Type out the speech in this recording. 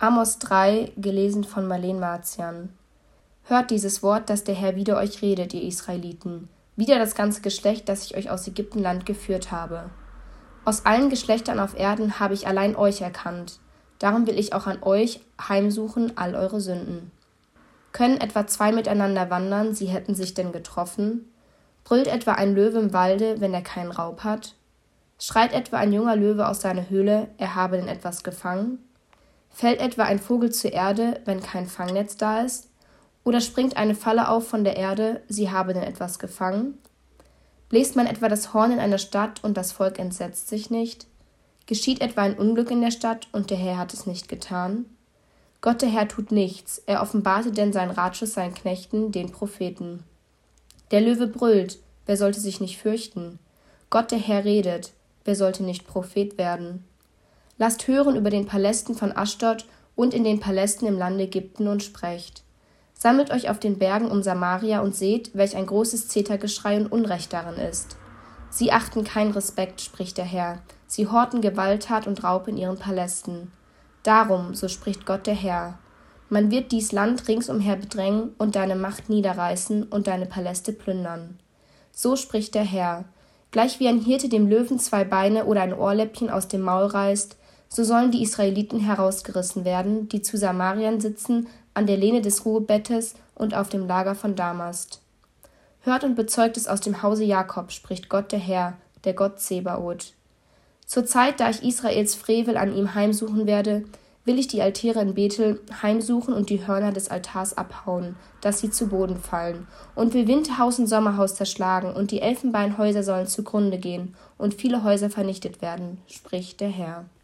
Amos 3, gelesen von Marleen Marzian. Hört dieses Wort, das der Herr wieder euch redet, ihr Israeliten, wieder das ganze Geschlecht, das ich euch aus Ägyptenland geführt habe. Aus allen Geschlechtern auf Erden habe ich allein euch erkannt, darum will ich auch an euch heimsuchen all eure Sünden. Können etwa zwei miteinander wandern, sie hätten sich denn getroffen? Brüllt etwa ein Löwe im Walde, wenn er keinen Raub hat? Schreit etwa ein junger Löwe aus seiner Höhle, er habe denn etwas gefangen? Fällt etwa ein Vogel zur Erde, wenn kein Fangnetz da ist? Oder springt eine Falle auf von der Erde, sie habe denn etwas gefangen? Bläst man etwa das Horn in einer Stadt und das Volk entsetzt sich nicht? Geschieht etwa ein Unglück in der Stadt und der Herr hat es nicht getan? Gott der Herr tut nichts, er offenbarte denn seinen Ratschluss seinen Knechten, den Propheten. Der Löwe brüllt, wer sollte sich nicht fürchten? Gott der Herr redet, wer sollte nicht Prophet werden? Lasst hören über den Palästen von Aschdod und in den Palästen im Lande Ägypten und sprecht. Sammelt euch auf den Bergen um Samaria und seht, welch ein großes Zetergeschrei und Unrecht darin ist. Sie achten keinen Respekt, spricht der Herr. Sie horten Gewalttat und Raub in ihren Palästen. Darum, so spricht Gott der Herr, man wird dies Land ringsumher bedrängen und deine Macht niederreißen und deine Paläste plündern. So spricht der Herr. Gleich wie ein Hirte dem Löwen zwei Beine oder ein Ohrläppchen aus dem Maul reißt, so sollen die Israeliten herausgerissen werden, die zu Samarien sitzen, an der Lehne des Ruhebettes und auf dem Lager von Damast. Hört und bezeugt es aus dem Hause Jakob, spricht Gott der Herr, der Gott Zebaoth. Zur Zeit, da ich Israels Frevel an ihm heimsuchen werde, will ich die Altäre in Bethel heimsuchen und die Hörner des Altars abhauen, dass sie zu Boden fallen, und will Winterhaus und Sommerhaus zerschlagen, und die Elfenbeinhäuser sollen zugrunde gehen, und viele Häuser vernichtet werden, spricht der Herr.